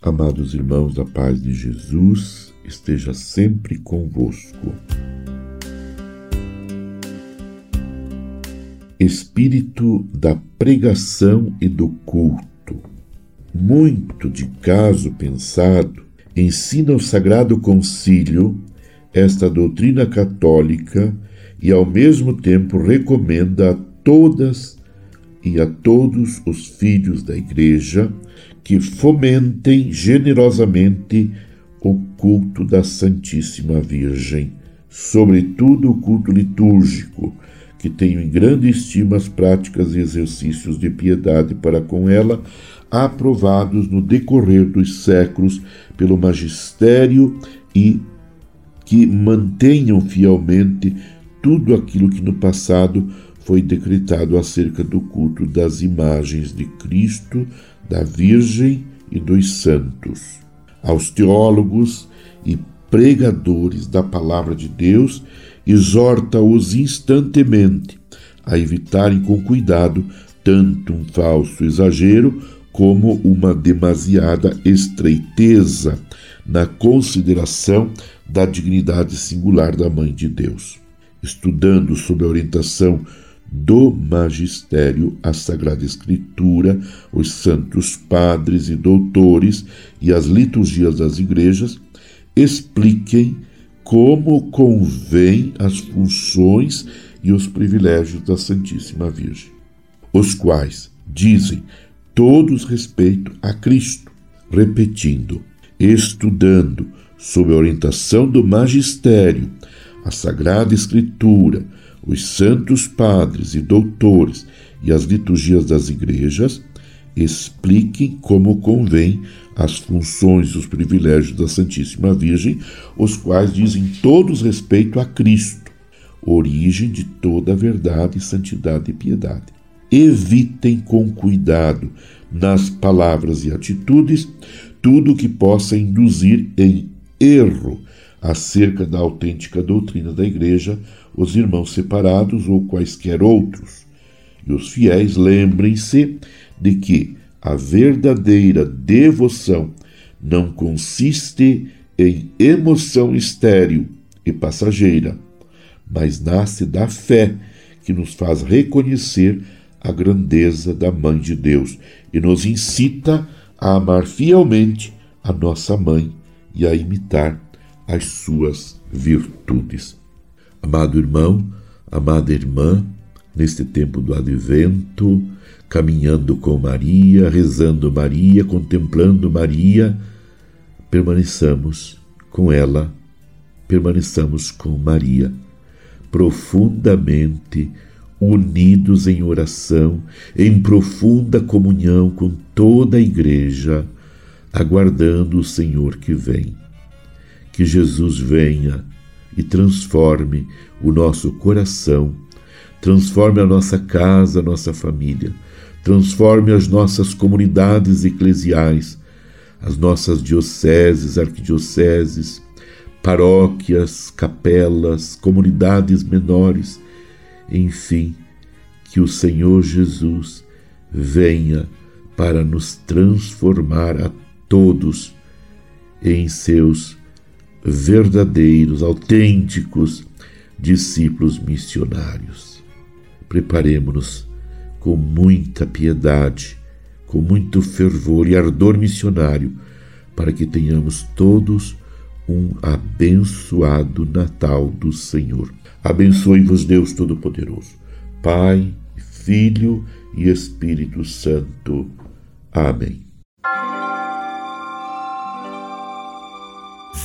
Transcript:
Amados irmãos, a paz de Jesus esteja sempre convosco. Espírito da pregação e do culto. Muito de caso pensado, ensina o Sagrado Concílio esta doutrina católica e, ao mesmo tempo, recomenda a todas e a todos os filhos da Igreja que fomentem generosamente o culto da Santíssima Virgem, sobretudo o culto litúrgico, que tenho em grande estima as práticas e exercícios de piedade para com ela, aprovados no decorrer dos séculos pelo magistério e que mantenham fielmente tudo aquilo que no passado foi decretado acerca do culto das imagens de Cristo, da Virgem e dos santos. Aos teólogos e pregadores da palavra de Deus, exorta-os instantemente a evitarem com cuidado tanto um falso exagero como uma demasiada estreiteza na consideração da dignidade singular da Mãe de Deus. Estudando sob a orientação do magistério, a Sagrada Escritura, os santos padres e doutores e as liturgias das igrejas, expliquem como convém as funções e os privilégios da Santíssima Virgem, os quais dizem todos respeito a Cristo, repetindo, estudando sob a orientação do magistério, a Sagrada Escritura, os santos padres e doutores e as liturgias das igrejas expliquem como convém as funções e os privilégios da Santíssima Virgem, os quais dizem todos respeito a Cristo, origem de toda a verdade, santidade e piedade. Evitem com cuidado nas palavras e atitudes tudo que possa induzir em erro acerca da autêntica doutrina da Igreja os irmãos separados ou quaisquer outros. E os fiéis lembrem-se de que a verdadeira devoção não consiste em emoção estéril e passageira, mas nasce da fé que nos faz reconhecer a grandeza da Mãe de Deus e nos incita a amar fielmente a nossa Mãe e a imitar as suas virtudes. Amado irmão, amada irmã, neste tempo do advento, caminhando com Maria, rezando Maria, contemplando Maria, permaneçamos com ela, permaneçamos com Maria, profundamente unidos em oração, em profunda comunhão com toda a Igreja aguardando o Senhor que vem. Que Jesus venha e transforme o nosso coração, transforme a nossa casa, a nossa família, transforme as nossas comunidades eclesiais, as nossas dioceses, arquidioceses, paróquias, capelas, comunidades menores, enfim, que o Senhor Jesus venha para nos transformar a todos em seus verdadeiros, autênticos discípulos missionários. Preparemos-nos com muita piedade, com muito fervor e ardor missionário, para que tenhamos todos um abençoado Natal do Senhor. Abençoe-vos, Deus Todo-Poderoso, Pai, Filho e Espírito Santo. Amém.